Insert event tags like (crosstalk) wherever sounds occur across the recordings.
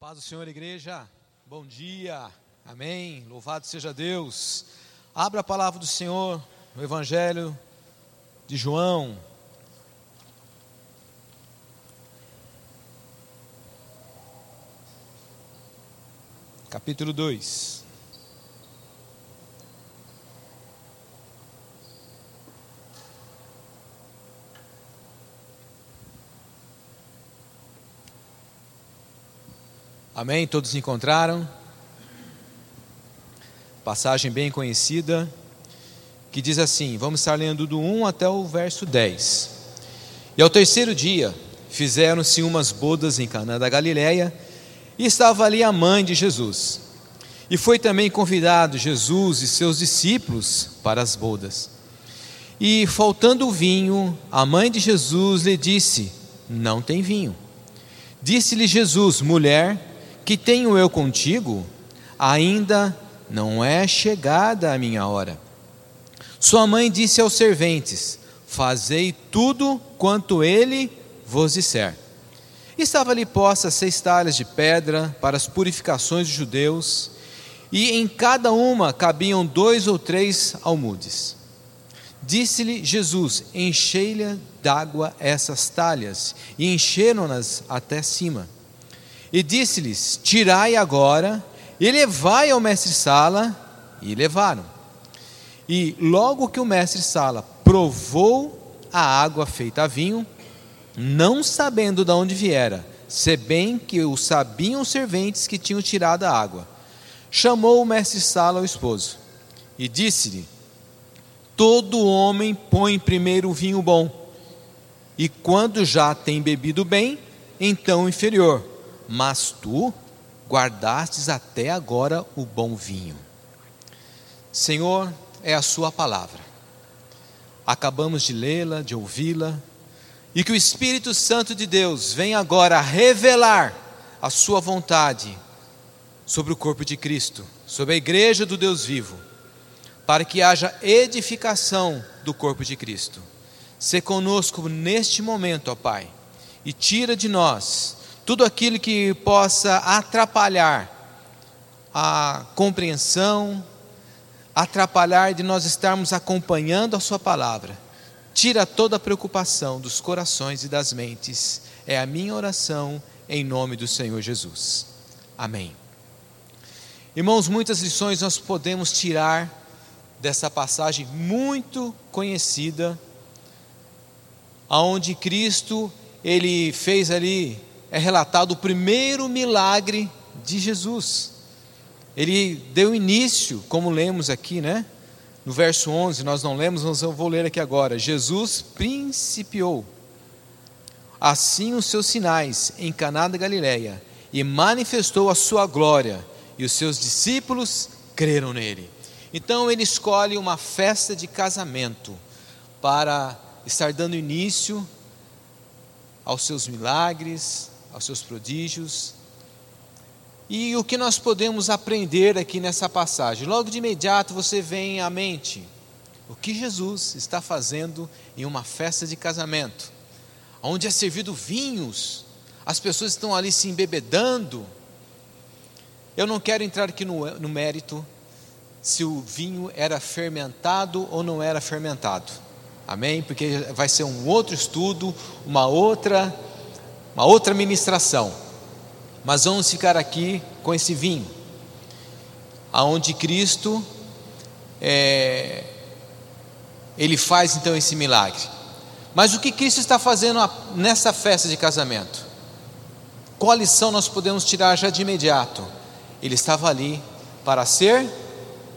Paz do Senhor, igreja. Bom dia. Amém. Louvado seja Deus. Abra a palavra do Senhor no Evangelho de João. Capítulo 2. Amém? Todos encontraram? Passagem bem conhecida, que diz assim: vamos estar lendo do 1 até o verso 10. E ao terceiro dia fizeram-se umas bodas em Canaã da Galiléia, e estava ali a mãe de Jesus. E foi também convidado Jesus e seus discípulos para as bodas. E faltando o vinho, a mãe de Jesus lhe disse: Não tem vinho. Disse-lhe Jesus: Mulher, que tenho eu contigo, ainda não é chegada a minha hora. Sua mãe disse aos serventes: Fazei tudo quanto ele vos disser. Estava ali posta seis talhas de pedra para as purificações dos judeus, e em cada uma cabiam dois ou três almudes. Disse-lhe Jesus: Enchei-lhe d'água essas talhas, e encheram-nas até cima. E disse-lhes: Tirai agora e levai ao mestre-sala. E levaram. E logo que o mestre-sala provou a água feita a vinho, não sabendo de onde viera, se bem que o sabiam os serventes que tinham tirado a água, chamou o mestre-sala ao esposo e disse-lhe: Todo homem põe primeiro o vinho bom, e quando já tem bebido bem, então o inferior mas tu guardastes até agora o bom vinho. Senhor, é a Sua palavra. Acabamos de lê-la, de ouvi-la, e que o Espírito Santo de Deus venha agora revelar a Sua vontade sobre o corpo de Cristo, sobre a igreja do Deus vivo, para que haja edificação do corpo de Cristo. Se conosco neste momento, ó Pai, e tira de nós tudo aquilo que possa atrapalhar a compreensão, atrapalhar de nós estarmos acompanhando a Sua palavra. Tira toda a preocupação dos corações e das mentes. É a minha oração em nome do Senhor Jesus. Amém. Irmãos, muitas lições nós podemos tirar dessa passagem muito conhecida, aonde Cristo ele fez ali é relatado o primeiro milagre de Jesus. Ele deu início, como lemos aqui, né? No verso 11, nós não lemos, mas eu vou ler aqui agora. Jesus principiou assim os seus sinais em Caná da Galileia e manifestou a sua glória, e os seus discípulos creram nele. Então ele escolhe uma festa de casamento para estar dando início aos seus milagres, aos seus prodígios. E o que nós podemos aprender aqui nessa passagem? Logo de imediato você vem à mente o que Jesus está fazendo em uma festa de casamento, onde é servido vinhos, as pessoas estão ali se embebedando. Eu não quero entrar aqui no, no mérito se o vinho era fermentado ou não era fermentado. Amém? Porque vai ser um outro estudo, uma outra uma outra ministração. Mas vamos ficar aqui com esse vinho, aonde Cristo é, ele faz então esse milagre. Mas o que Cristo está fazendo nessa festa de casamento? Qual lição nós podemos tirar já de imediato? Ele estava ali para ser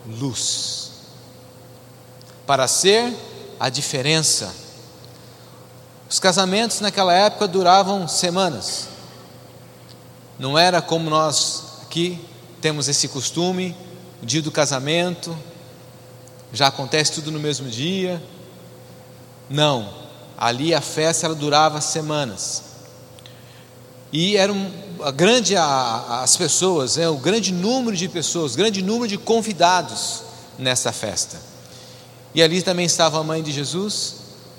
luz, para ser a diferença os casamentos naquela época duravam semanas. Não era como nós aqui temos esse costume, o dia do casamento, já acontece tudo no mesmo dia. Não, ali a festa ela durava semanas. E eram a grande a, as pessoas, é, o grande número de pessoas, grande número de convidados nessa festa. E ali também estava a mãe de Jesus,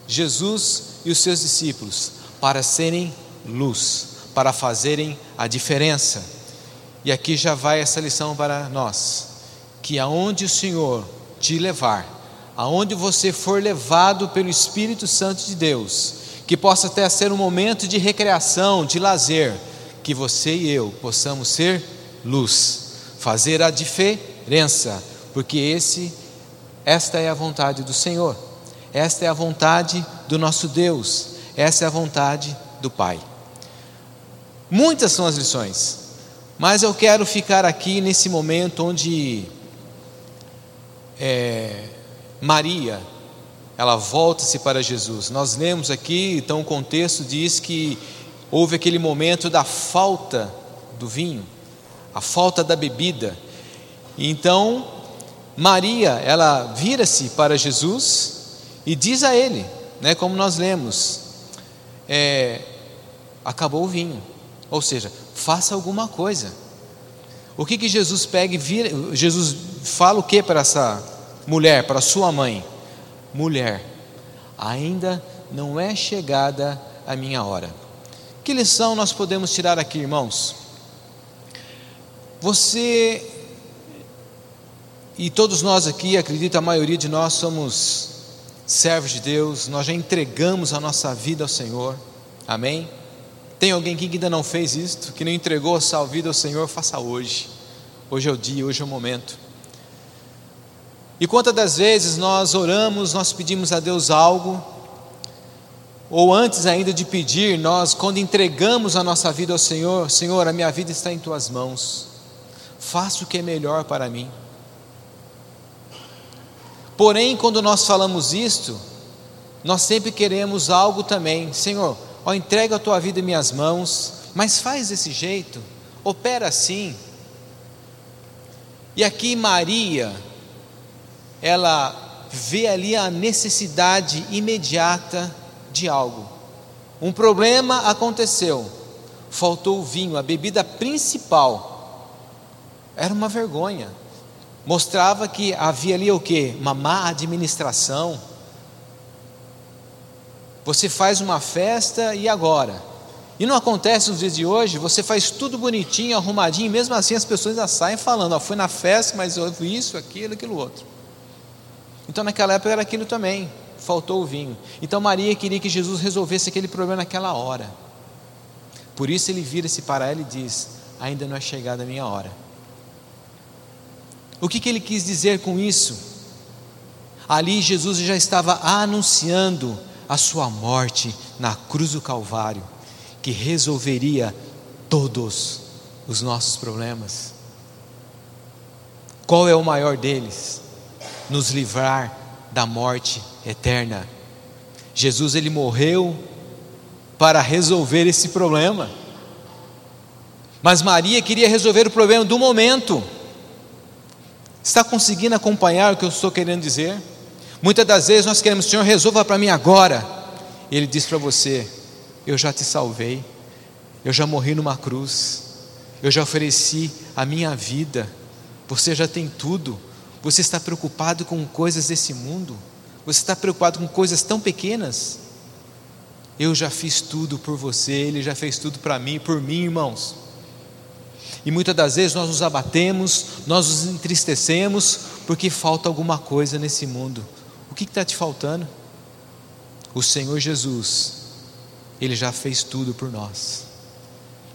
Jesus e os seus discípulos para serem luz, para fazerem a diferença. E aqui já vai essa lição para nós: que aonde o Senhor te levar, aonde você for levado pelo Espírito Santo de Deus, que possa até ser um momento de recreação, de lazer, que você e eu possamos ser luz, fazer a diferença, porque esse esta é a vontade do Senhor. Esta é a vontade do nosso Deus. Essa é a vontade do Pai. Muitas são as lições, mas eu quero ficar aqui nesse momento onde é, Maria, ela volta-se para Jesus. Nós lemos aqui, então o contexto diz que houve aquele momento da falta do vinho, a falta da bebida. Então, Maria, ela vira-se para Jesus e diz a ele, né, como nós lemos, é, acabou o vinho, ou seja, faça alguma coisa. O que que Jesus pega e vira, Jesus fala o que para essa mulher, para sua mãe? Mulher, ainda não é chegada a minha hora. Que lição nós podemos tirar aqui, irmãos? Você e todos nós aqui, acredito, a maioria de nós somos servos de Deus, nós já entregamos a nossa vida ao Senhor, amém? Tem alguém aqui que ainda não fez isto, que não entregou a sua vida ao Senhor, faça hoje. Hoje é o dia, hoje é o momento. E quantas das vezes nós oramos, nós pedimos a Deus algo, ou antes ainda de pedir, nós, quando entregamos a nossa vida ao Senhor, Senhor, a minha vida está em tuas mãos, faça o que é melhor para mim. Porém, quando nós falamos isto, nós sempre queremos algo também, Senhor, ó, entrega a tua vida em minhas mãos, mas faz desse jeito, opera assim. E aqui Maria, ela vê ali a necessidade imediata de algo. Um problema aconteceu, faltou o vinho, a bebida principal. Era uma vergonha mostrava que havia ali o que? Uma má administração. Você faz uma festa e agora? E não acontece nos dias de hoje, você faz tudo bonitinho, arrumadinho, e mesmo assim as pessoas já saem falando, ó, fui na festa, mas houve isso, aquilo, aquilo outro. Então naquela época era aquilo também, faltou o vinho. Então Maria queria que Jesus resolvesse aquele problema naquela hora. Por isso ele vira-se para ela e diz: Ainda não é chegada a minha hora. O que, que ele quis dizer com isso? Ali Jesus já estava anunciando a sua morte na cruz do Calvário, que resolveria todos os nossos problemas. Qual é o maior deles? Nos livrar da morte eterna. Jesus ele morreu para resolver esse problema. Mas Maria queria resolver o problema do momento. Está conseguindo acompanhar o que eu estou querendo dizer? Muitas das vezes nós queremos, Senhor, resolva para mim agora. Ele diz para você: Eu já te salvei, eu já morri numa cruz, eu já ofereci a minha vida, você já tem tudo. Você está preocupado com coisas desse mundo? Você está preocupado com coisas tão pequenas? Eu já fiz tudo por você, Ele já fez tudo para mim, por mim, irmãos. E muitas das vezes nós nos abatemos, nós nos entristecemos, porque falta alguma coisa nesse mundo. O que está te faltando? O Senhor Jesus, Ele já fez tudo por nós.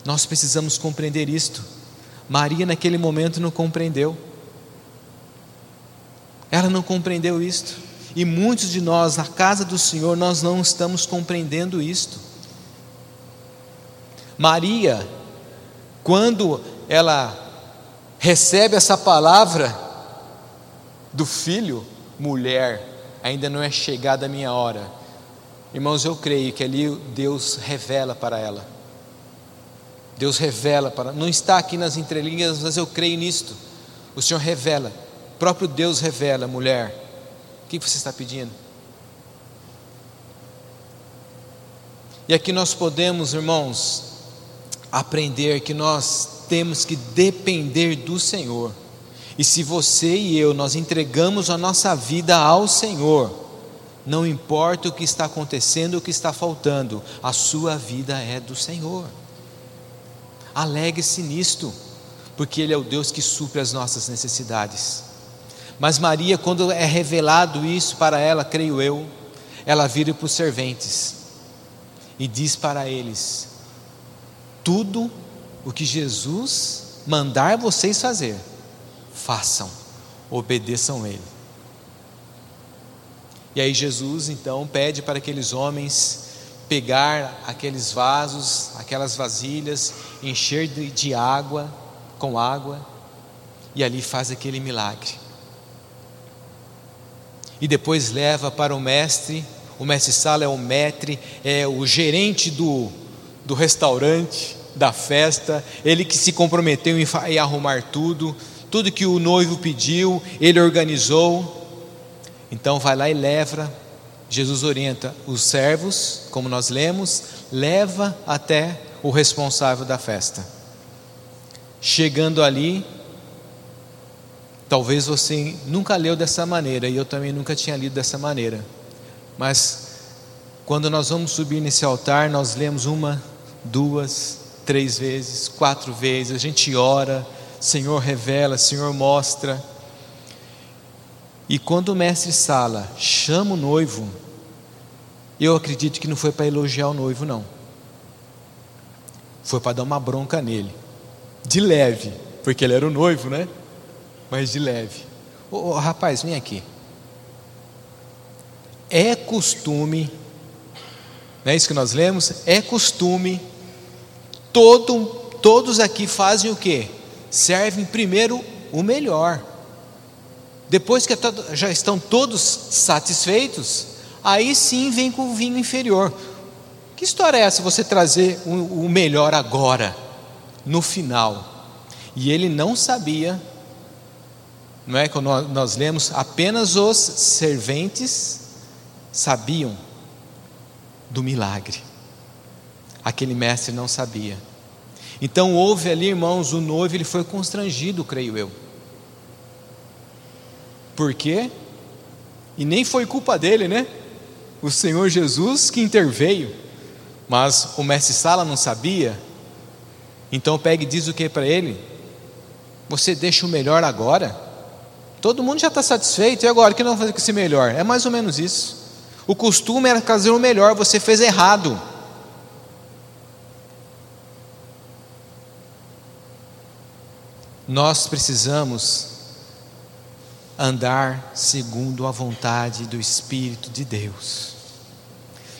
Nós precisamos compreender isto. Maria, naquele momento, não compreendeu. Ela não compreendeu isto. E muitos de nós, na casa do Senhor, nós não estamos compreendendo isto. Maria, quando ela recebe essa palavra do filho, mulher, ainda não é chegada a minha hora. Irmãos, eu creio que ali Deus revela para ela. Deus revela para, não está aqui nas entrelinhas, mas eu creio nisto. O Senhor revela, o próprio Deus revela, mulher. O que você está pedindo? E aqui nós podemos, irmãos, aprender que nós temos que depender do Senhor. E se você e eu nós entregamos a nossa vida ao Senhor, não importa o que está acontecendo, o que está faltando, a sua vida é do Senhor. Alegre-se nisto, porque Ele é o Deus que supre as nossas necessidades. Mas Maria, quando é revelado isso para ela, creio eu, ela vira para os serventes e diz para eles: tudo o que Jesus mandar vocês fazer, façam, obedeçam Ele. E aí Jesus então pede para aqueles homens pegar aqueles vasos, aquelas vasilhas, encher de, de água, com água, e ali faz aquele milagre. E depois leva para o mestre, o mestre Sala é o metre, é o gerente do, do restaurante, da festa, ele que se comprometeu em, arrumar tudo, tudo que o noivo pediu, ele organizou. Então vai lá e leva. Jesus orienta os servos, como nós lemos, leva até o responsável da festa. Chegando ali, talvez você nunca leu dessa maneira, e eu também nunca tinha lido dessa maneira, mas quando nós vamos subir nesse altar, nós lemos uma, duas, três vezes, quatro vezes, a gente ora, Senhor revela, Senhor mostra. E quando o mestre Sala chama o noivo, eu acredito que não foi para elogiar o noivo, não. Foi para dar uma bronca nele, de leve, porque ele era o noivo, né? Mas de leve. Ô, ô rapaz, vem aqui. É costume, não é isso que nós lemos? É costume Todo, todos aqui fazem o que? Servem primeiro o melhor. Depois que já estão todos satisfeitos, aí sim vem com o vinho inferior. Que história é essa você trazer o, o melhor agora, no final? E ele não sabia, não é que nós, nós lemos, apenas os serventes sabiam do milagre aquele mestre não sabia. Então houve ali, irmãos, o noivo ele foi constrangido, creio eu. Por quê? E nem foi culpa dele, né? O Senhor Jesus que interveio. Mas o mestre Sala não sabia. Então pega e diz o que para ele? Você deixa o melhor agora? Todo mundo já está satisfeito, e agora? O que não fazer com esse melhor? É mais ou menos isso. O costume era fazer o melhor, você fez errado. Nós precisamos andar segundo a vontade do Espírito de Deus,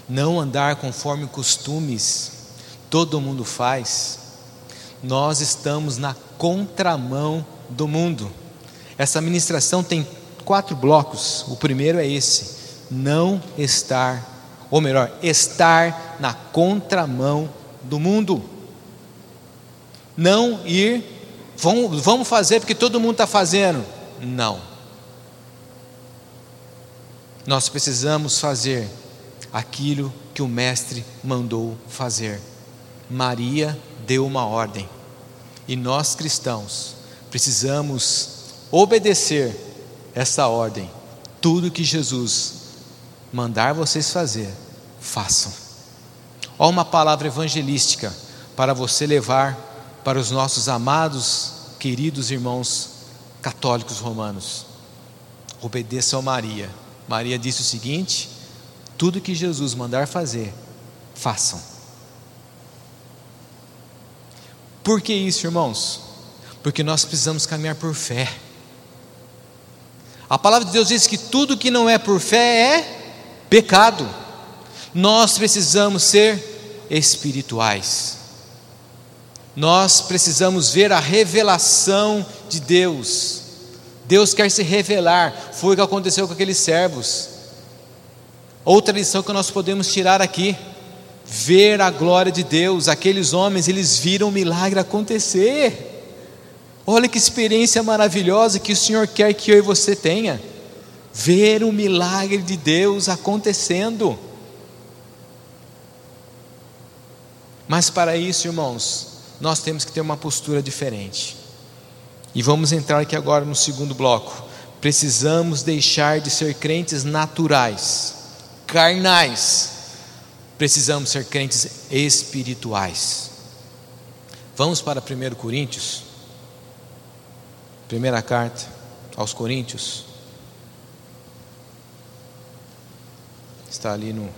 não andar conforme costumes todo mundo faz. Nós estamos na contramão do mundo. Essa ministração tem quatro blocos. O primeiro é esse: não estar, ou melhor, estar na contramão do mundo. Não ir Vamos, vamos fazer porque todo mundo está fazendo. Não. Nós precisamos fazer aquilo que o Mestre mandou fazer. Maria deu uma ordem. E nós cristãos precisamos obedecer essa ordem. Tudo que Jesus mandar vocês fazer, façam. Olha uma palavra evangelística para você levar para os nossos amados, queridos irmãos católicos romanos. Obedeçam a Maria. Maria disse o seguinte: tudo que Jesus mandar fazer, façam. Por que isso, irmãos? Porque nós precisamos caminhar por fé. A palavra de Deus diz que tudo que não é por fé é pecado. Nós precisamos ser espirituais. Nós precisamos ver a revelação de Deus. Deus quer se revelar, foi o que aconteceu com aqueles servos. Outra lição que nós podemos tirar aqui, ver a glória de Deus. Aqueles homens, eles viram o milagre acontecer. Olha que experiência maravilhosa que o Senhor quer que eu e você tenha. Ver o milagre de Deus acontecendo. Mas para isso, irmãos, nós temos que ter uma postura diferente. E vamos entrar aqui agora no segundo bloco. Precisamos deixar de ser crentes naturais, carnais. Precisamos ser crentes espirituais. Vamos para 1 Coríntios. Primeira carta aos Coríntios. Está ali no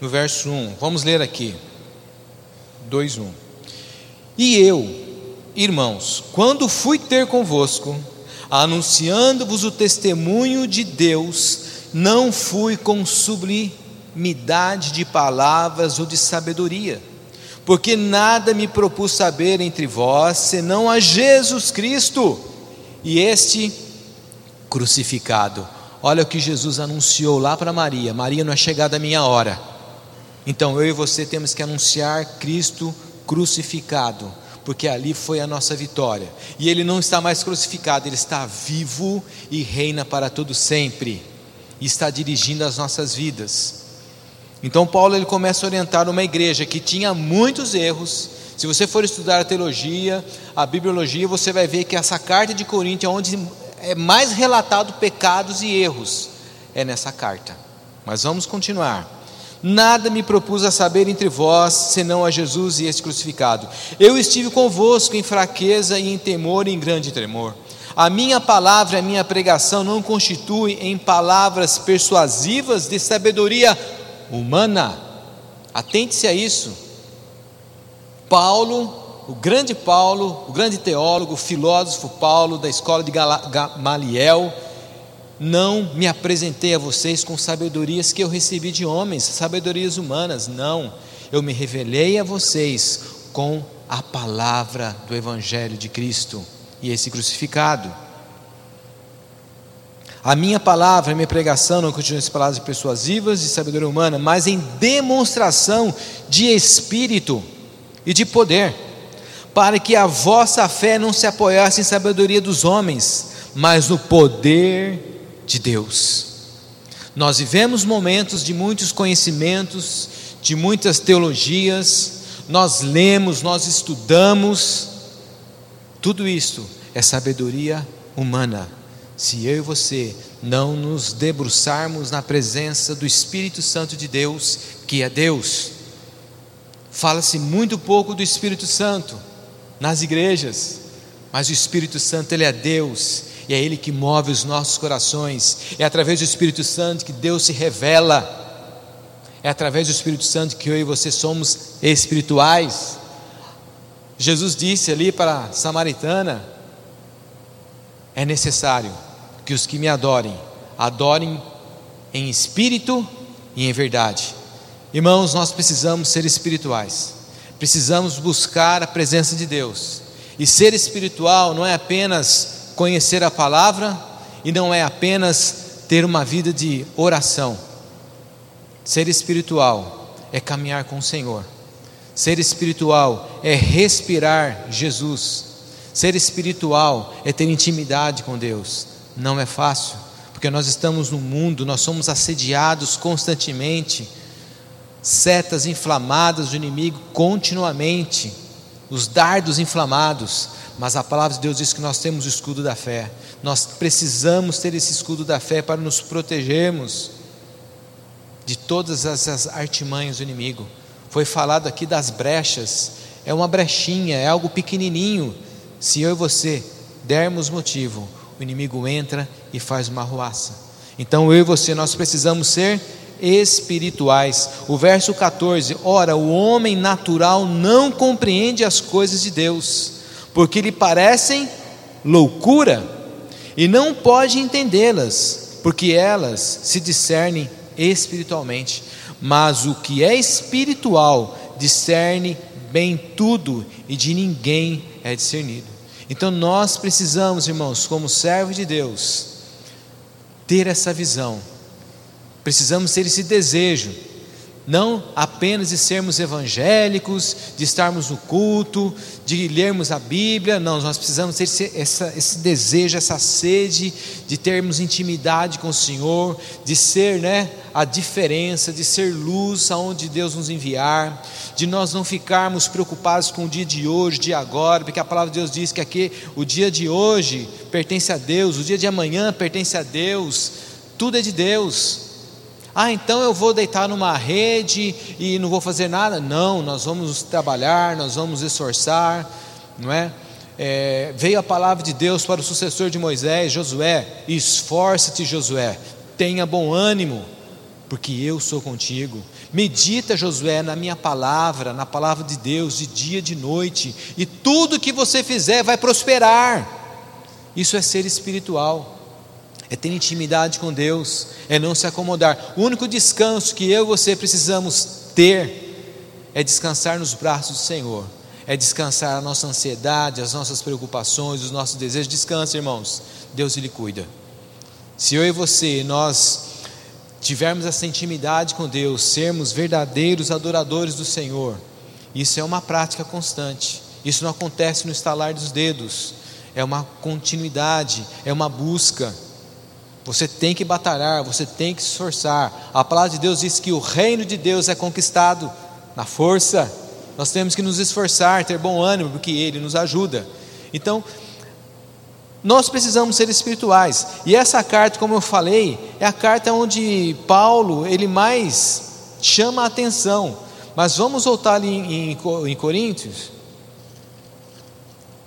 no verso 1. Vamos ler aqui. 2, 1. E eu, irmãos, quando fui ter convosco, anunciando-vos o testemunho de Deus, não fui com sublimidade de palavras ou de sabedoria, porque nada me propus saber entre vós, senão a Jesus Cristo e este crucificado. Olha o que Jesus anunciou lá para Maria: Maria, não é chegada a minha hora então eu e você temos que anunciar Cristo crucificado, porque ali foi a nossa vitória. E ele não está mais crucificado, ele está vivo e reina para todo sempre. E está dirigindo as nossas vidas. Então Paulo ele começa a orientar uma igreja que tinha muitos erros. Se você for estudar a teologia, a bibliologia, você vai ver que essa carta de Coríntios é onde é mais relatado pecados e erros. É nessa carta. Mas vamos continuar. Nada me propus a saber entre vós, senão a Jesus e este crucificado. Eu estive convosco em fraqueza e em temor e em grande tremor. A minha palavra a minha pregação não constituem em palavras persuasivas de sabedoria humana. Atente-se a isso. Paulo, o grande Paulo, o grande teólogo, filósofo Paulo da escola de Gamaliel, não me apresentei a vocês com sabedorias que eu recebi de homens, sabedorias humanas, não. Eu me revelei a vocês com a palavra do Evangelho de Cristo e esse crucificado. A minha palavra, a minha pregação não continua em palavras persuasivas de sabedoria humana, mas em demonstração de espírito e de poder, para que a vossa fé não se apoiasse em sabedoria dos homens, mas no poder de Deus. Nós vivemos momentos de muitos conhecimentos, de muitas teologias, nós lemos, nós estudamos, tudo isto é sabedoria humana. Se eu e você não nos debruçarmos na presença do Espírito Santo de Deus, que é Deus, fala-se muito pouco do Espírito Santo nas igrejas, mas o Espírito Santo, ele é Deus, e é Ele que move os nossos corações, é através do Espírito Santo que Deus se revela, é através do Espírito Santo que eu e você somos espirituais. Jesus disse ali para a samaritana: é necessário que os que me adorem, adorem em espírito e em verdade. Irmãos, nós precisamos ser espirituais, precisamos buscar a presença de Deus. E ser espiritual não é apenas conhecer a palavra e não é apenas ter uma vida de oração. Ser espiritual é caminhar com o Senhor. Ser espiritual é respirar Jesus. Ser espiritual é ter intimidade com Deus. Não é fácil, porque nós estamos no mundo, nós somos assediados constantemente, setas inflamadas do inimigo continuamente, os dardos inflamados. Mas a palavra de Deus diz que nós temos o escudo da fé. Nós precisamos ter esse escudo da fé para nos protegermos de todas as artimanhas do inimigo. Foi falado aqui das brechas. É uma brechinha, é algo pequenininho. Se eu e você dermos motivo, o inimigo entra e faz uma ruaça. Então eu e você nós precisamos ser espirituais. O verso 14: Ora, o homem natural não compreende as coisas de Deus porque lhe parecem loucura, e não pode entendê-las, porque elas se discernem espiritualmente. Mas o que é espiritual discerne bem tudo, e de ninguém é discernido. Então nós precisamos, irmãos, como servos de Deus, ter essa visão, precisamos ter esse desejo não apenas de sermos evangélicos, de estarmos no culto, de lermos a Bíblia, não, nós precisamos ter esse, essa, esse desejo, essa sede de termos intimidade com o Senhor, de ser né, a diferença, de ser luz aonde Deus nos enviar, de nós não ficarmos preocupados com o dia de hoje, de agora, porque a palavra de Deus diz que aqui o dia de hoje pertence a Deus, o dia de amanhã pertence a Deus, tudo é de Deus. Ah, então eu vou deitar numa rede e não vou fazer nada? Não, nós vamos trabalhar, nós vamos esforçar, não é? é veio a palavra de Deus para o sucessor de Moisés, Josué: esforça-te, Josué, tenha bom ânimo, porque eu sou contigo. Medita, Josué, na minha palavra, na palavra de Deus, de dia e de noite, e tudo que você fizer vai prosperar. Isso é ser espiritual é ter intimidade com Deus, é não se acomodar. O único descanso que eu e você precisamos ter é descansar nos braços do Senhor, é descansar a nossa ansiedade, as nossas preocupações, os nossos desejos. Descansa, irmãos, Deus Ele cuida. Se eu e você, nós tivermos essa intimidade com Deus, sermos verdadeiros adoradores do Senhor, isso é uma prática constante, isso não acontece no estalar dos dedos, é uma continuidade, é uma busca. Você tem que batalhar, você tem que se esforçar. A palavra de Deus diz que o reino de Deus é conquistado na força. Nós temos que nos esforçar, ter bom ânimo, porque Ele nos ajuda. Então, nós precisamos ser espirituais. E essa carta, como eu falei, é a carta onde Paulo ele mais chama a atenção. Mas vamos voltar ali em, em, em Coríntios.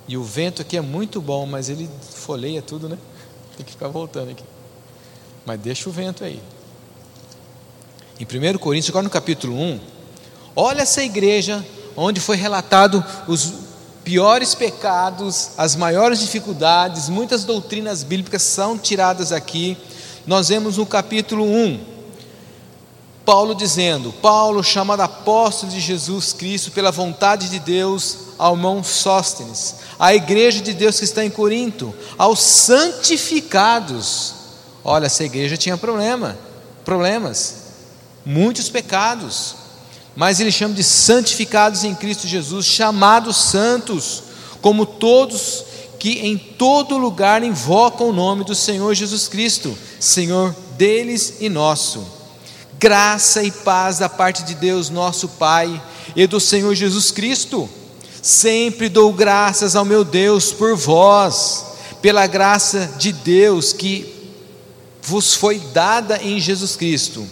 E o vento aqui é muito bom, mas ele folheia tudo, né? Tem que ficar voltando aqui mas deixa o vento aí. Em 1 Coríntios, agora no capítulo 1, olha essa igreja onde foi relatado os piores pecados, as maiores dificuldades, muitas doutrinas bíblicas são tiradas aqui. Nós vemos no capítulo 1, Paulo dizendo: Paulo, chamado apóstolo de Jesus Cristo, pela vontade de Deus, ao irmão Sóstenes, à igreja de Deus que está em Corinto, aos santificados Olha, essa igreja tinha problema, problemas, muitos pecados, mas ele chama de santificados em Cristo Jesus, chamados santos, como todos que em todo lugar invocam o nome do Senhor Jesus Cristo, Senhor deles e nosso. Graça e paz da parte de Deus, nosso Pai, e do Senhor Jesus Cristo. Sempre dou graças ao meu Deus por vós, pela graça de Deus que vos foi dada em Jesus Cristo.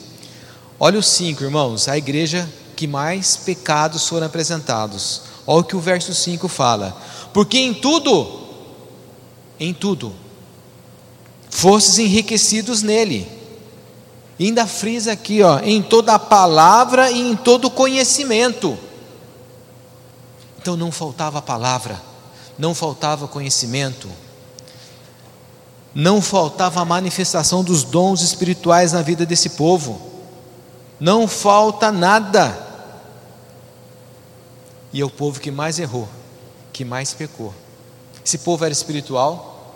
Olha os cinco, irmãos, a igreja que mais pecados foram apresentados. Olha o que o verso 5 fala. Porque em tudo, em tudo, fostes enriquecidos nele. E ainda frisa aqui, ó, em toda a palavra e em todo conhecimento. Então não faltava palavra, não faltava conhecimento não faltava a manifestação dos dons espirituais na vida desse povo, não falta nada. E é o povo que mais errou, que mais pecou. Esse povo era espiritual,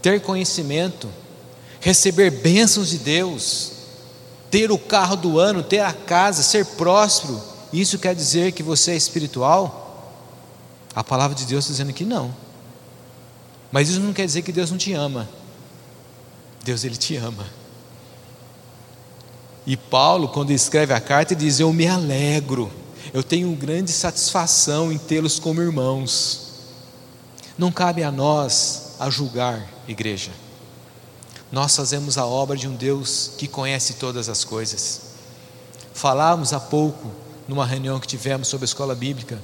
ter conhecimento, receber bênçãos de Deus, ter o carro do ano, ter a casa, ser próspero, isso quer dizer que você é espiritual? A palavra de Deus está dizendo que não. Mas isso não quer dizer que Deus não te ama. Deus ele te ama. E Paulo, quando escreve a carta, diz: Eu me alegro, eu tenho grande satisfação em tê-los como irmãos. Não cabe a nós a julgar, igreja. Nós fazemos a obra de um Deus que conhece todas as coisas. Falávamos há pouco, numa reunião que tivemos sobre a escola bíblica.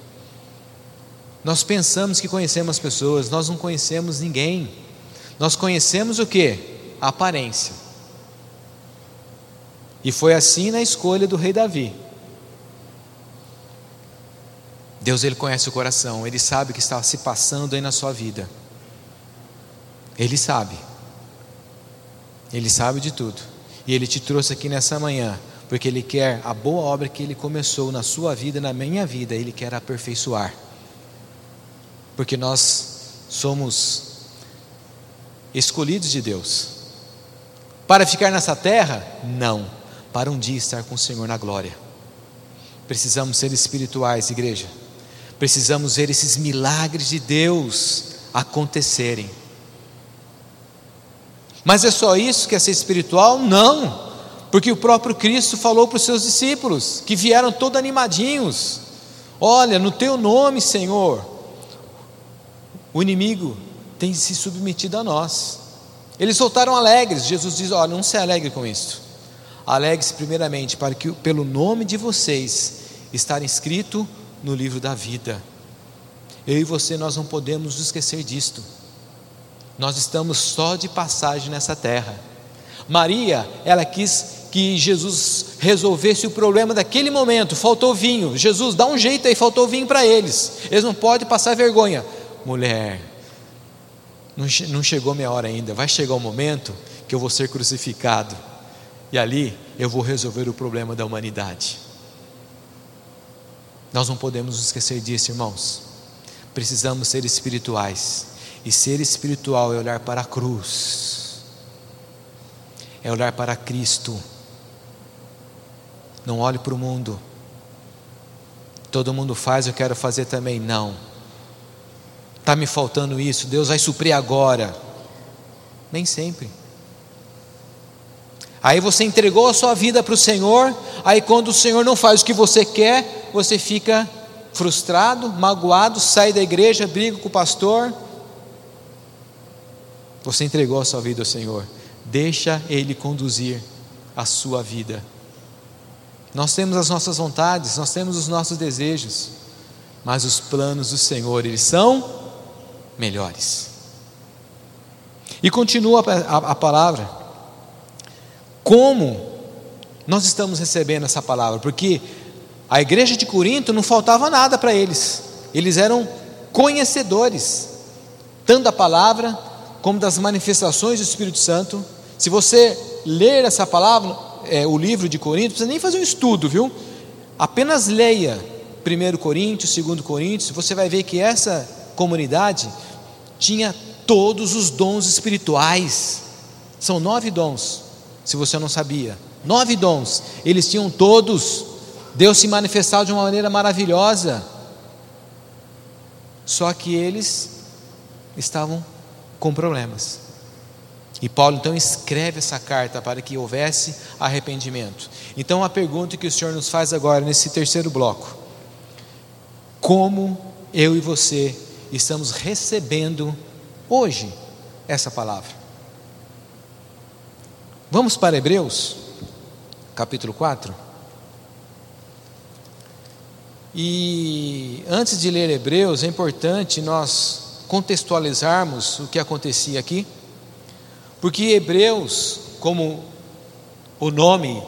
Nós pensamos que conhecemos as pessoas, nós não conhecemos ninguém. Nós conhecemos o que? Aparência. E foi assim na escolha do rei Davi. Deus ele conhece o coração, ele sabe o que está se passando aí na sua vida. Ele sabe. Ele sabe de tudo. E ele te trouxe aqui nessa manhã, porque ele quer a boa obra que ele começou na sua vida, na minha vida, ele quer aperfeiçoar. Porque nós somos escolhidos de Deus. Para ficar nessa terra? Não. Para um dia estar com o Senhor na glória. Precisamos ser espirituais, igreja. Precisamos ver esses milagres de Deus acontecerem. Mas é só isso que é ser espiritual? Não, porque o próprio Cristo falou para os seus discípulos, que vieram todos animadinhos: Olha, no teu nome, Senhor, o inimigo tem se submetido a nós. Eles voltaram alegres. Jesus diz: Olha, não se alegre com isso. Alegre-se primeiramente para que pelo nome de vocês estar inscrito no livro da vida. Eu e você nós não podemos esquecer disto. Nós estamos só de passagem nessa terra. Maria, ela quis que Jesus resolvesse o problema daquele momento. Faltou vinho. Jesus, dá um jeito aí, faltou vinho para eles. Eles não podem passar vergonha. Mulher, não chegou minha hora ainda. Vai chegar o momento que eu vou ser crucificado. E ali eu vou resolver o problema da humanidade. Nós não podemos esquecer disso, irmãos. Precisamos ser espirituais. E ser espiritual é olhar para a cruz, é olhar para Cristo. Não olhe para o mundo. Todo mundo faz, eu quero fazer também. Não. Está me faltando isso, Deus vai suprir agora. Nem sempre. Aí você entregou a sua vida para o Senhor, aí quando o Senhor não faz o que você quer, você fica frustrado, magoado, sai da igreja, briga com o pastor. Você entregou a sua vida ao Senhor, deixa Ele conduzir a sua vida. Nós temos as nossas vontades, nós temos os nossos desejos, mas os planos do Senhor, eles são melhores. E continua a, palavra como nós estamos recebendo essa palavra, porque a igreja de Corinto não faltava nada para eles, eles eram conhecedores, tanto da palavra como das manifestações do Espírito Santo. Se você ler essa palavra, é, o livro de Corinto, não precisa nem fazer um estudo, viu? Apenas leia 1 Coríntios, 2 Coríntios, você vai ver que essa comunidade tinha todos os dons espirituais, são nove dons se você não sabia. Nove dons, eles tinham todos. Deus se manifestava de uma maneira maravilhosa. Só que eles estavam com problemas. E Paulo então escreve essa carta para que houvesse arrependimento. Então a pergunta que o Senhor nos faz agora nesse terceiro bloco: Como eu e você estamos recebendo hoje essa palavra? Vamos para Hebreus, capítulo 4. E antes de ler Hebreus, é importante nós contextualizarmos o que acontecia aqui, porque Hebreus, como o nome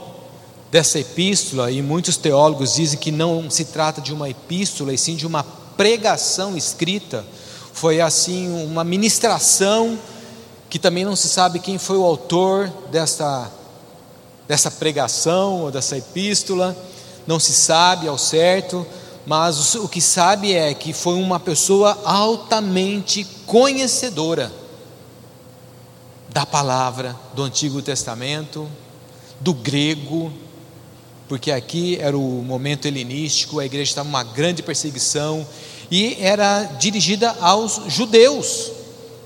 dessa epístola, e muitos teólogos dizem que não se trata de uma epístola, e sim de uma pregação escrita, foi assim uma ministração que também não se sabe quem foi o autor dessa, dessa pregação ou dessa epístola, não se sabe ao certo, mas o que sabe é que foi uma pessoa altamente conhecedora da palavra do Antigo Testamento, do grego, porque aqui era o momento helenístico, a igreja estava uma grande perseguição e era dirigida aos judeus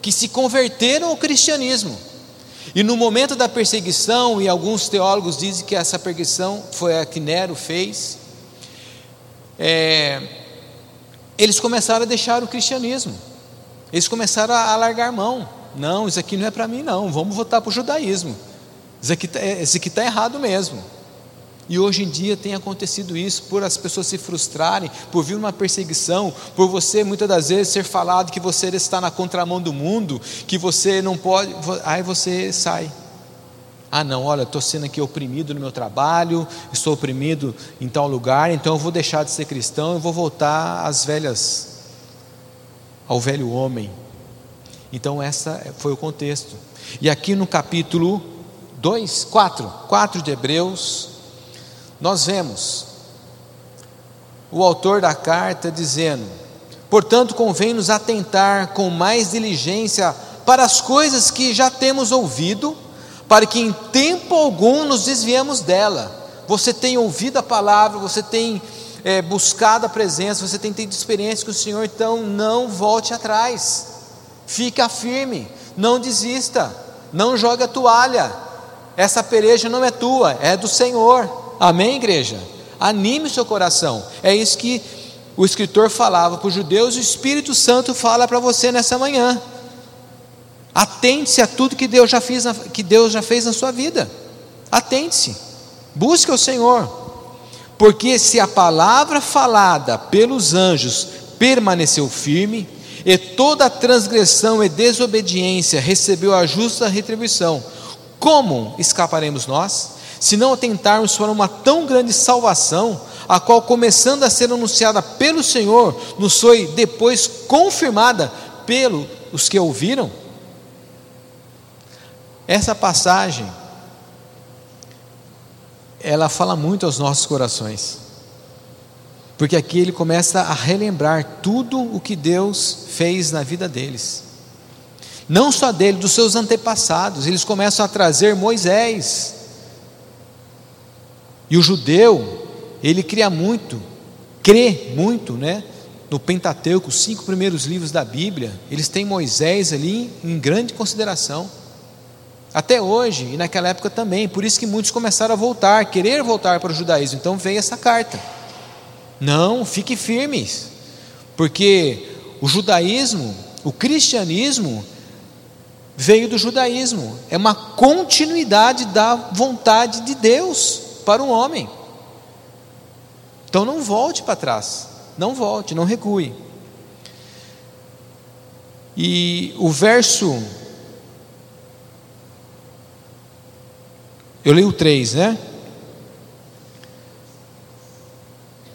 que se converteram ao cristianismo. E no momento da perseguição, e alguns teólogos dizem que essa perseguição foi a que Nero fez, é, eles começaram a deixar o cristianismo, eles começaram a, largar mão. Não, isso aqui não é para mim, não, vamos voltar para o judaísmo. Isso aqui está tá errado mesmo. E hoje em dia tem acontecido isso, por as pessoas se frustrarem, por vir uma perseguição, por você muitas das vezes ser falado que você está na contramão do mundo, que você não pode, aí você sai. Ah, não, olha, estou sendo aqui oprimido no meu trabalho, estou oprimido em tal lugar, então eu vou deixar de ser cristão, eu vou voltar às velhas, ao velho homem. Então, essa foi o contexto. E aqui no capítulo 2, 4, 4 de Hebreus, nós vemos o autor da carta dizendo: portanto, convém nos atentar com mais diligência para as coisas que já temos ouvido, para que em tempo algum nos desviemos dela. Você tem ouvido a palavra, você tem é, buscado a presença, você tem tido experiência com o Senhor, então não volte atrás, fica firme, não desista, não jogue a toalha, essa peleja não é tua, é do Senhor, amém, igreja? Anime o seu coração, é isso que o escritor falava para os judeus, o Espírito Santo fala para você nessa manhã. Atente-se a tudo que Deus já fez na, que Deus já fez na sua vida. Atente-se. Busque o Senhor. Porque se a palavra falada pelos anjos permaneceu firme, e toda transgressão e desobediência recebeu a justa retribuição, como escaparemos nós? Se não atentarmos para uma tão grande salvação, a qual, começando a ser anunciada pelo Senhor, nos foi depois confirmada pelos que ouviram? Essa passagem, ela fala muito aos nossos corações, porque aqui ele começa a relembrar tudo o que Deus fez na vida deles, não só dele, dos seus antepassados, eles começam a trazer Moisés, e o judeu, ele cria muito, crê muito, né? No Pentateuco, os cinco primeiros livros da Bíblia, eles têm Moisés ali em grande consideração. Até hoje, e naquela época também, por isso que muitos começaram a voltar, querer voltar para o judaísmo. Então veio essa carta. Não, fique firmes, porque o judaísmo, o cristianismo, veio do judaísmo, é uma continuidade da vontade de Deus para o homem. Então não volte para trás, não volte, não recue. E o verso. Eu leio o 3, né?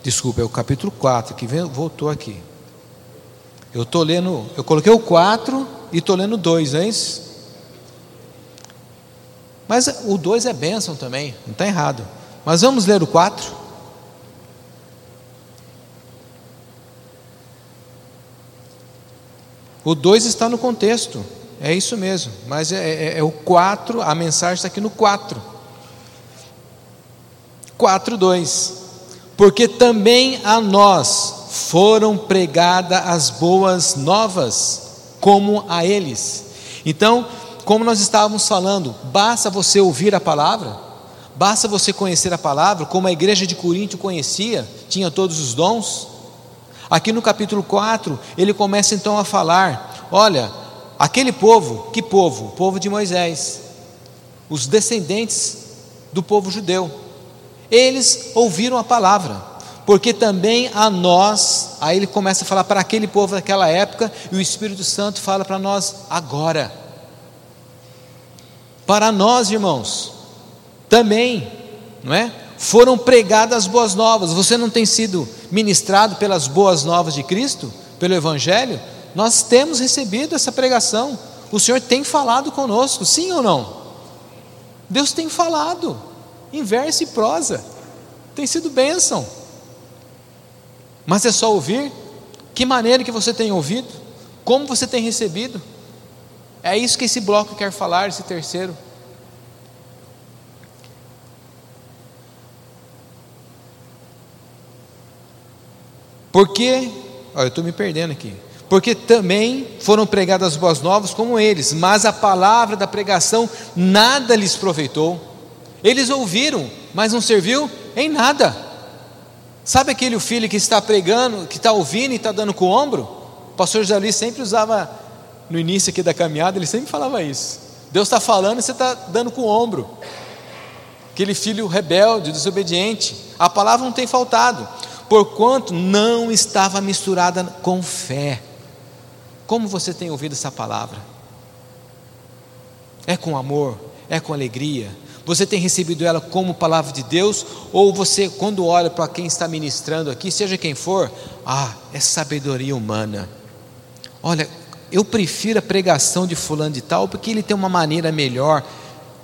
Desculpa, é o capítulo 4 que vem, voltou aqui. Eu estou lendo, eu coloquei o 4 e estou lendo o 2, não é isso? Mas o 2 é bênção também, não está errado. Mas vamos ler o 4. O 2 está no contexto, é isso mesmo, mas é, é, é o 4, a mensagem está aqui no 4. 4, 2. Porque também a nós foram pregadas as boas novas, como a eles. Então, como nós estávamos falando, basta você ouvir a palavra, basta você conhecer a palavra, como a igreja de Corinto conhecia, tinha todos os dons, Aqui no capítulo 4, ele começa então a falar: olha, aquele povo, que povo? O povo de Moisés, os descendentes do povo judeu, eles ouviram a palavra, porque também a nós, aí ele começa a falar para aquele povo daquela época, e o Espírito Santo fala para nós agora. Para nós, irmãos, também, não é? foram pregadas as boas novas. Você não tem sido ministrado pelas boas novas de Cristo, pelo Evangelho? Nós temos recebido essa pregação. O Senhor tem falado conosco, sim ou não? Deus tem falado, em verso e prosa, tem sido bênção. Mas é só ouvir? Que maneira que você tem ouvido? Como você tem recebido? É isso que esse bloco quer falar, esse terceiro. Porque, olha, eu estou me perdendo aqui. Porque também foram pregadas as boas novas como eles, mas a palavra da pregação nada lhes proveitou. Eles ouviram, mas não serviu em nada. Sabe aquele filho que está pregando, que está ouvindo e está dando com o ombro? O pastor Jali sempre usava, no início aqui da caminhada, ele sempre falava isso. Deus está falando e você está dando com o ombro. Aquele filho rebelde, desobediente. A palavra não tem faltado porquanto não estava misturada com fé. Como você tem ouvido essa palavra? É com amor? É com alegria? Você tem recebido ela como palavra de Deus? Ou você, quando olha para quem está ministrando aqui, seja quem for, ah, é sabedoria humana. Olha, eu prefiro a pregação de fulano de tal porque ele tem uma maneira melhor.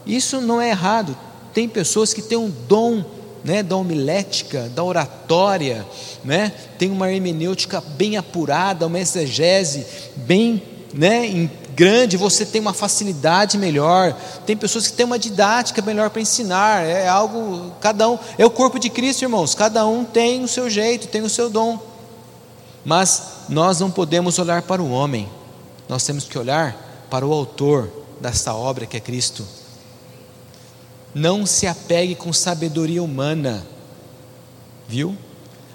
Isso não é errado. Tem pessoas que têm um dom né, da homilética, da oratória, né, tem uma hermenêutica bem apurada, uma exegese bem né, grande, você tem uma facilidade melhor. Tem pessoas que têm uma didática melhor para ensinar. É algo, cada um, é o corpo de Cristo, irmãos. Cada um tem o seu jeito, tem o seu dom. Mas nós não podemos olhar para o homem. Nós temos que olhar para o autor dessa obra que é Cristo. Não se apegue com sabedoria humana, viu?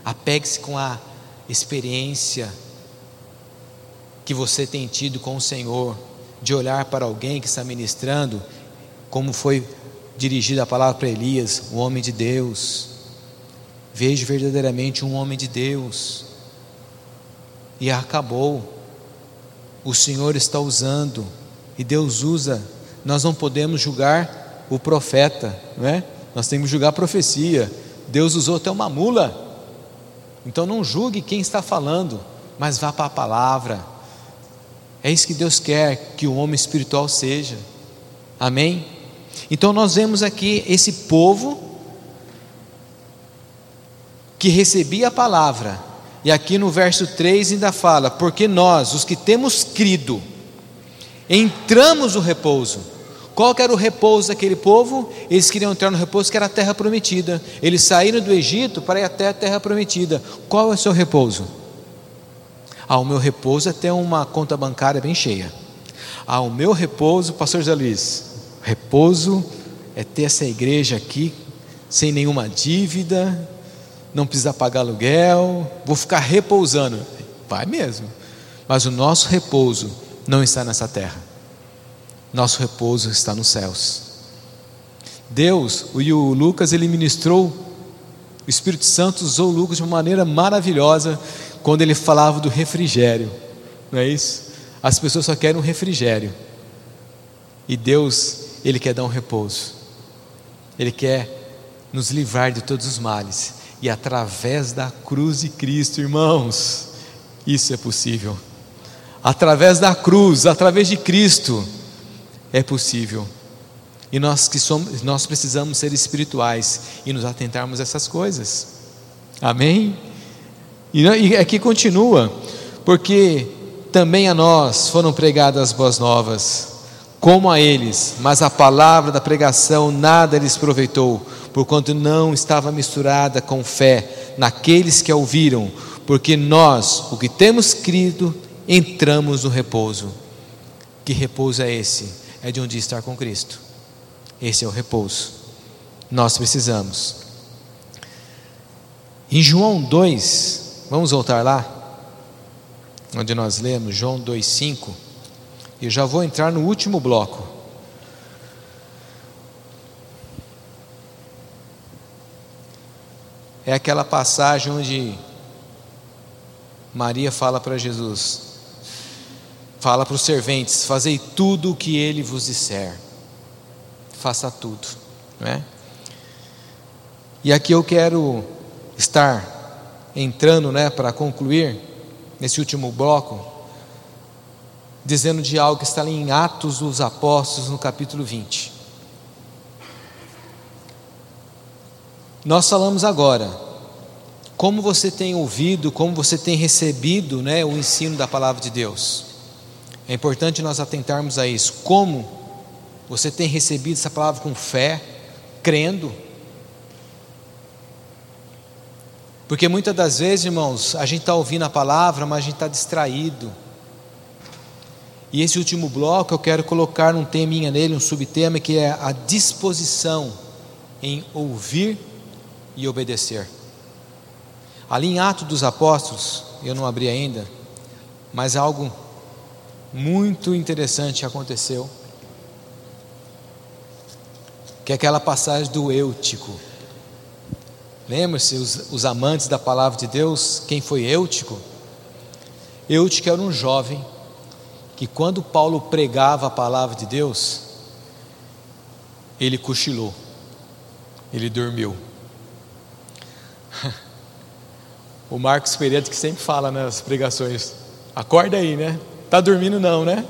Apegue-se com a experiência que você tem tido com o Senhor, de olhar para alguém que está ministrando, como foi dirigida a palavra para Elias, o homem de Deus. Vejo verdadeiramente um homem de Deus. E acabou. O Senhor está usando, e Deus usa. Nós não podemos julgar o profeta, não é? Nós temos que julgar a profecia. Deus usou até uma mula. Então não julgue quem está falando, mas vá para a palavra é isso que Deus quer que o homem espiritual seja. Amém? Então nós vemos aqui esse povo que recebia a palavra. E aqui no verso 3 ainda fala: Porque nós, os que temos crido, entramos no repouso. Qual era o repouso daquele povo? Eles queriam entrar no repouso que era a terra prometida. Eles saíram do Egito para ir até a terra prometida. Qual é o seu repouso? Ah, o meu repouso é ter uma conta bancária bem cheia. Ah, o meu repouso, pastor José Luiz, repouso é ter essa igreja aqui sem nenhuma dívida, não precisar pagar aluguel, vou ficar repousando. Vai mesmo. Mas o nosso repouso não está nessa terra. Nosso repouso está nos céus. Deus, e o Lucas, ele ministrou, o Espírito Santo usou o Lucas de uma maneira maravilhosa quando ele falava do refrigério, não é isso? As pessoas só querem um refrigério, e Deus, Ele quer dar um repouso, Ele quer nos livrar de todos os males, e através da cruz de Cristo, irmãos, isso é possível. Através da cruz, através de Cristo, é possível. E nós que somos, nós precisamos ser espirituais e nos atentarmos a essas coisas. Amém? E aqui continua, porque também a nós foram pregadas as boas novas, como a eles, mas a palavra da pregação nada lhes proveitou, porquanto não estava misturada com fé naqueles que a ouviram, porque nós, o que temos crido, entramos no repouso. Que repouso é esse? É de um dia estar com Cristo. Esse é o repouso. Nós precisamos. Em João 2, Vamos voltar lá, onde nós lemos João 2,5. E já vou entrar no último bloco. É aquela passagem onde Maria fala para Jesus, fala para os serventes: Fazei tudo o que ele vos disser, faça tudo, não é? E aqui eu quero estar entrando, né, para concluir nesse último bloco, dizendo de algo que está ali em Atos dos Apóstolos, no capítulo 20. Nós falamos agora como você tem ouvido, como você tem recebido, né, o ensino da palavra de Deus. É importante nós atentarmos a isso. Como você tem recebido essa palavra com fé, crendo, Porque muitas das vezes, irmãos, a gente está ouvindo a palavra, mas a gente está distraído. E esse último bloco eu quero colocar um teminha nele, um subtema, que é a disposição em ouvir e obedecer. Ali em Atos dos Apóstolos, eu não abri ainda, mas algo muito interessante aconteceu. Que é aquela passagem do Eutico. Lembre-se, os, os, amantes da palavra de Deus, quem foi Eutico? Eutico era um jovem que, quando Paulo pregava a palavra de Deus, ele cochilou, ele dormiu. (laughs) O Marcos Pereira que sempre fala nas pregações: acorda aí, né? Tá dormindo não, né?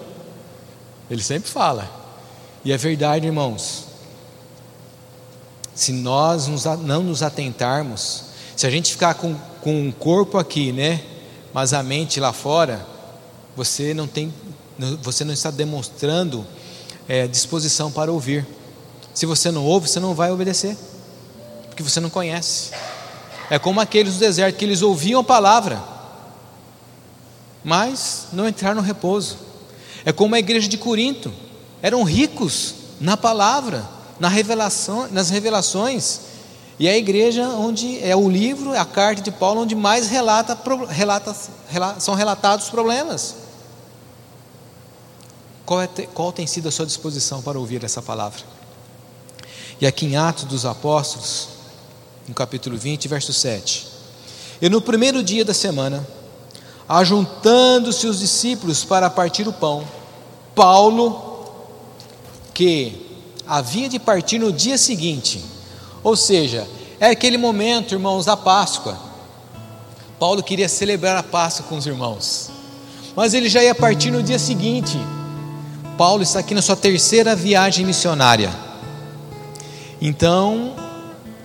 Ele sempre fala. E é verdade, irmãos se nós não nos atentarmos, se a gente ficar com, com o corpo aqui, né, mas a mente lá fora, você não tem, você não está demonstrando é, disposição para ouvir. Se você não ouve, você não vai obedecer, porque você não conhece. É como aqueles do deserto que eles ouviam a palavra, mas não entraram no repouso. É como a igreja de Corinto, eram ricos na palavra, na revelação, nas revelações. E é a igreja onde é o livro, a carta de Paulo, onde mais relata, relata, são relatados os problemas. Qual, é, qual tem sido a sua disposição para ouvir essa palavra? E aqui em Atos dos Apóstolos, no capítulo 20, verso 7. E no primeiro dia da semana, ajuntando-se os discípulos para partir o pão, Paulo, que havia de partir no dia seguinte, ou seja, é aquele momento, irmãos, da Páscoa. Paulo queria celebrar a Páscoa com os irmãos, mas ele já ia partir no dia seguinte. Paulo está aqui na sua terceira viagem missionária. Então,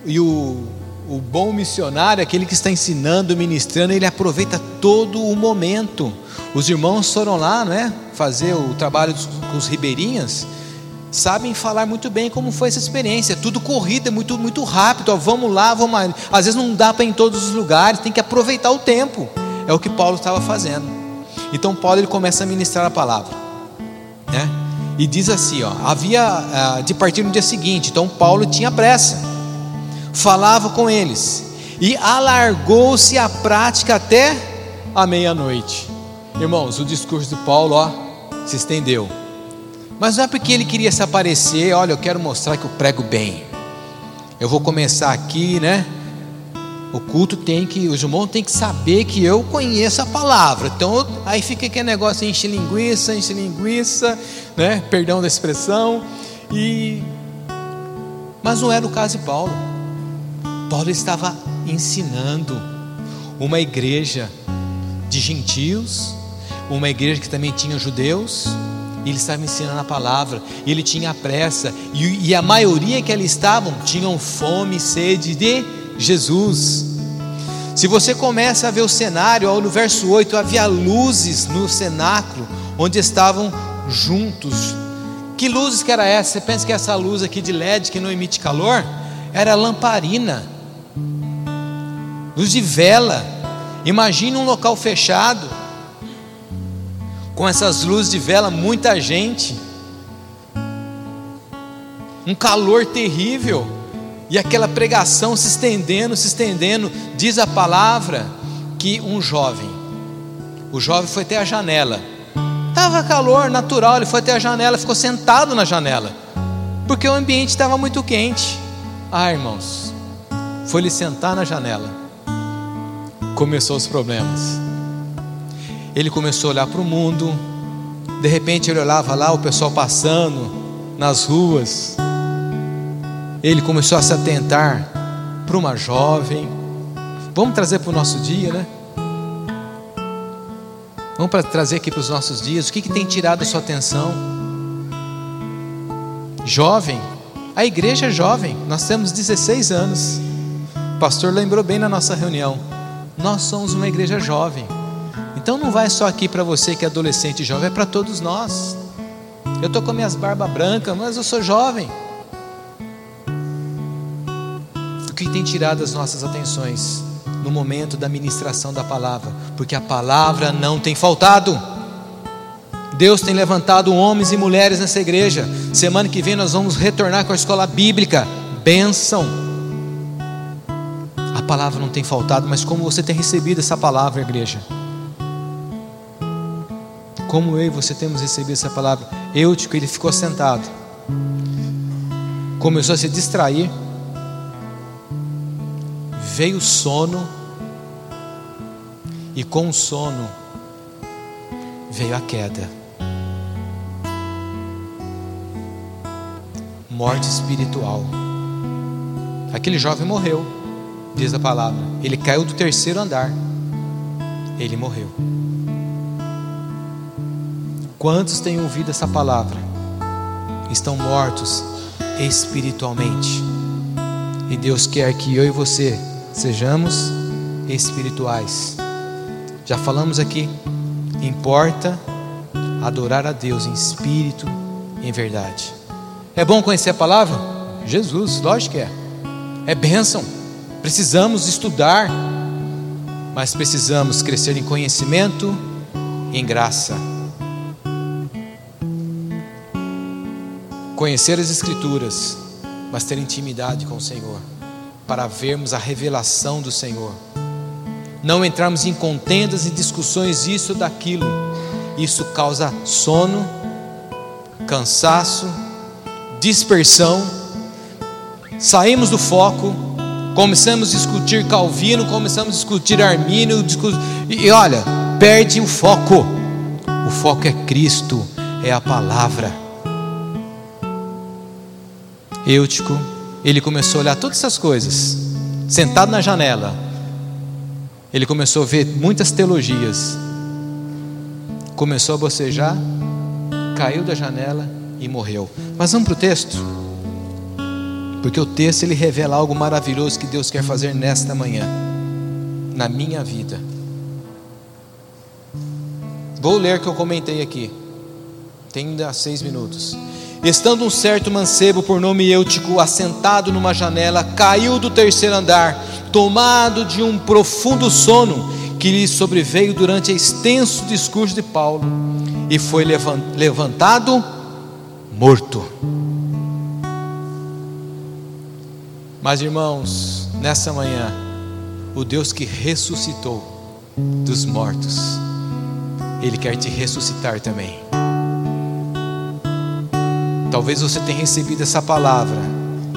e o, o bom missionário, aquele que está ensinando, ministrando, ele aproveita todo o momento. Os irmãos foram lá, não é? Fazer o trabalho com os ribeirinhas, sabem falar muito bem como foi essa experiência. Tudo corrida, muito, muito rápido. Ó, vamos lá, vamos lá. Às vezes não dá para ir em todos os lugares, tem que aproveitar o tempo. É o que Paulo estava fazendo. Então Paulo ele começa a ministrar a palavra, né? E diz assim, ó, havia uh, de partir no dia seguinte. Então Paulo tinha pressa falava com eles e alargou-se a prática até a meia-noite. Irmãos, o discurso de Paulo ó, se estendeu. Mas não é porque ele queria se aparecer, olha, eu quero mostrar que eu prego bem. Eu vou começar aqui, né? O culto tem que, os irmãos têm que saber que eu conheço a palavra. Então, aí fica aquele negócio enche linguiça, enche linguiça, né? Perdão da expressão. E mas não era o caso de Paulo. Paulo estava ensinando uma igreja de gentios, uma igreja que também tinha judeus, ele estava ensinando a palavra, ele tinha pressa, e, e a maioria que ali estavam tinham fome e sede de Jesus. Se você começa a ver o cenário, no verso 8 havia luzes no cenáculo, onde estavam juntos. Que luzes que era essa? Você pensa que essa luz aqui de LED que não emite calor? Era lamparina luz de vela. Imagine um local fechado, com essas luzes de vela, muita gente, um calor terrível, e aquela pregação se estendendo, se estendendo. Diz a palavra que um jovem, o jovem foi até a janela, estava calor natural, ele foi até a janela, ficou sentado na janela, porque o ambiente estava muito quente. Ah, irmãos, foi lhe sentar na janela começou os problemas. Ele começou a olhar para o mundo, de repente ele olhava lá o pessoal passando nas ruas. Ele começou a se atentar para uma jovem. Vamos trazer para o nosso dia, né? Vamos para trazer aqui para os nossos dias. O que, que tem tirado a sua atenção? Jovem, a igreja é jovem, nós temos 16 anos. O pastor lembrou bem na nossa reunião. Nós somos uma igreja jovem. Então não vai só aqui para você que é adolescente e jovem, é para todos nós. Eu estou com minhas barbas brancas, mas eu sou jovem. O que tem tirado as nossas atenções no momento da ministração da palavra? Porque a palavra não tem faltado. Deus tem levantado homens e mulheres nessa igreja. Semana que vem nós vamos retornar com a escola bíblica. Bênção palavra não tem faltado, mas como você tem recebido essa palavra, igreja. Como eu e você temos recebido essa palavra. Eutico, ele ficou sentado, começou a se distrair, veio o sono, e com o sono veio a queda. Morte espiritual. Aquele jovem morreu diz a palavra. Ele caiu do terceiro andar. Ele morreu. Quantos têm ouvido essa palavra? Estão mortos espiritualmente. E Deus quer que eu e você sejamos espirituais. Já falamos aqui, importa adorar a Deus em espírito e em verdade. É bom conhecer a palavra? Jesus, lógico que é. É bênção. Precisamos estudar, mas precisamos crescer em conhecimento e em graça. Conhecer as Escrituras, mas ter intimidade com o Senhor, para vermos a revelação do Senhor. Não entrarmos em contendas e discussões, isso daquilo. Isso causa sono, cansaço, dispersão. Saímos do foco, começamos a discutir Calvino, começamos a discutir Armínio, e olha, perde o foco. O foco é Cristo, é a palavra. Eutico, ele começou a olhar todas essas coisas, sentado na janela. Ele começou a ver muitas teologias. Começou a bocejar, caiu da janela e morreu. Mas vamos para o texto. Porque o texto ele revela algo maravilhoso que Deus quer fazer nesta manhã, na minha vida. Vou ler o que eu comentei aqui. Tem ainda seis minutos. Estando um certo mancebo por nome Eutico assentado numa janela, caiu do terceiro andar, tomado de um profundo sono que lhe sobreveio durante extenso discurso de Paulo, e foi levantado morto. Mas irmãos, nessa manhã, o Deus que ressuscitou dos mortos, Ele quer te ressuscitar também. Talvez você tenha recebido essa palavra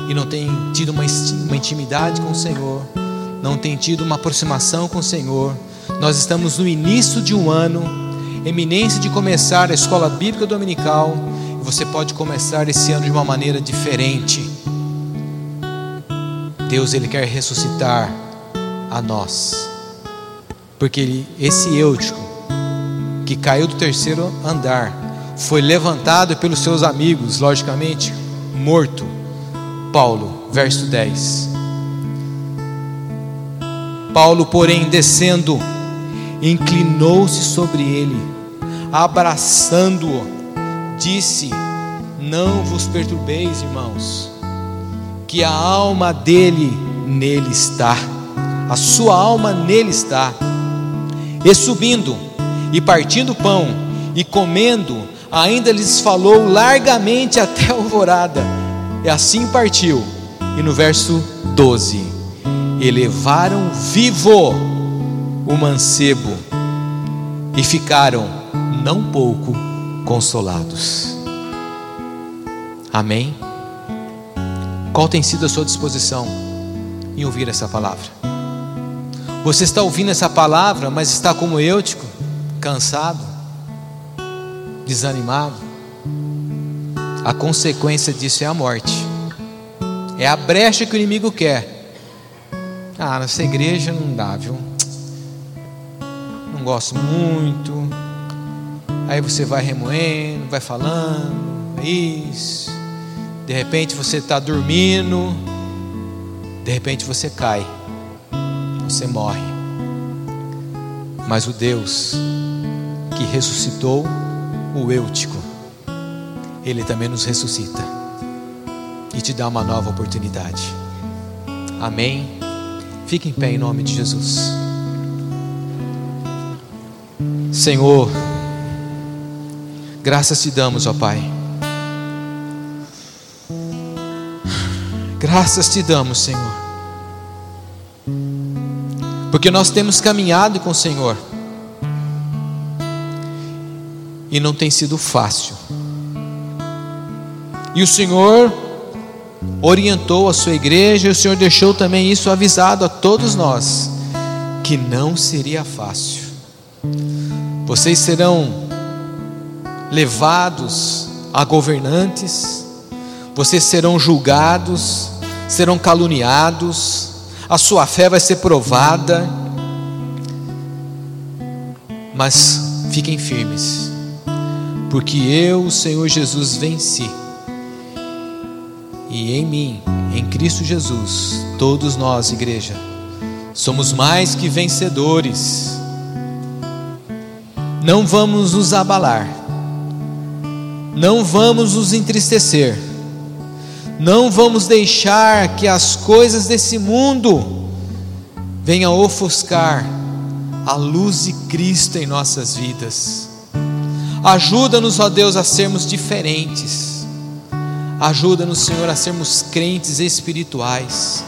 e não tenha tido uma, uma intimidade com o Senhor, não tenha tido uma aproximação com o Senhor. Nós estamos no início de um ano, eminência de começar a escola bíblica dominical você pode começar esse ano de uma maneira diferente. Deus ele quer ressuscitar a nós. Porque ele, esse eutico que caiu do terceiro andar foi levantado pelos seus amigos, logicamente, morto. Paulo, verso 10. Paulo, porém, descendo, inclinou-se sobre ele, abraçando-o disse: Não vos perturbeis, irmãos, que a alma dele nele está, a sua alma nele está. E subindo, e partindo pão, e comendo, ainda lhes falou largamente até a alvorada, e assim partiu. E no verso 12: Elevaram vivo o mancebo, e ficaram não pouco consolados. Amém? Qual tem sido a sua disposição em ouvir essa palavra? Você está ouvindo essa palavra, mas está como eutico, cansado, desanimado? A consequência disso é a morte, é a brecha que o inimigo quer. Ah, nessa igreja não dá, viu? Não gosto muito, Aí você vai remoendo, vai falando, é isso. De repente você está dormindo, de repente você cai, você morre. Mas o Deus que ressuscitou o Eutico, Ele também nos ressuscita e te dá uma nova oportunidade. Amém? Fique em pé em nome de Jesus. Senhor, Graças te damos, ó Pai. Graças te damos, Senhor. Porque nós temos caminhado com o Senhor. E não tem sido fácil. E o Senhor orientou a sua igreja, e o Senhor deixou também isso avisado a todos nós, que não seria fácil. Vocês serão levados a governantes, vocês serão julgados, serão caluniados, a sua fé vai ser provada, mas fiquem firmes, porque eu, o Senhor Jesus, venci, e em mim, em Cristo Jesus, todos nós, igreja, somos mais que vencedores, não vamos nos abalar, não vamos nos entristecer, não vamos deixar que as coisas desse mundo venham ofuscar a luz de Cristo em nossas vidas. Ajuda-nos, ó Deus, a sermos diferentes. Ajuda-nos, Senhor, a sermos crentes espirituais.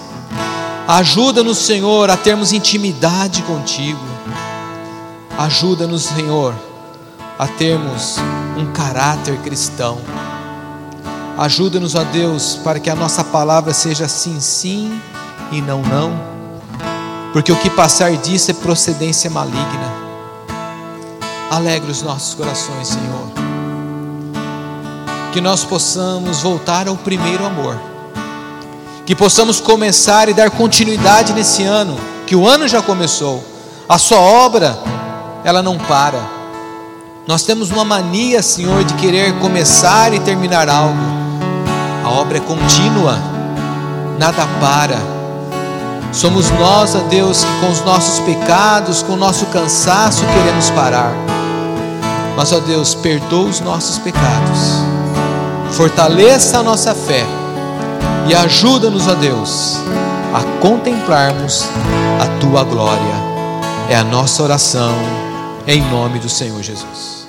Ajuda-nos, Senhor, a termos intimidade contigo. Ajuda-nos, Senhor, a termos um caráter cristão. Ajuda-nos, ó Deus, para que a nossa palavra seja sim, sim e não, não, porque o que passar disso é procedência maligna. Alegre os nossos corações, Senhor, que nós possamos voltar ao primeiro amor, que possamos começar e dar continuidade nesse ano, que o ano já começou, a Sua obra, ela não para. Nós temos uma mania, Senhor, de querer começar e terminar algo. A obra é contínua, nada para. Somos nós, ó Deus, que com os nossos pecados, com o nosso cansaço queremos parar. Mas, ó Deus, perdoa os nossos pecados, fortaleça a nossa fé e ajuda-nos, ó Deus, a contemplarmos a tua glória. É a nossa oração em nome do Senhor Jesus.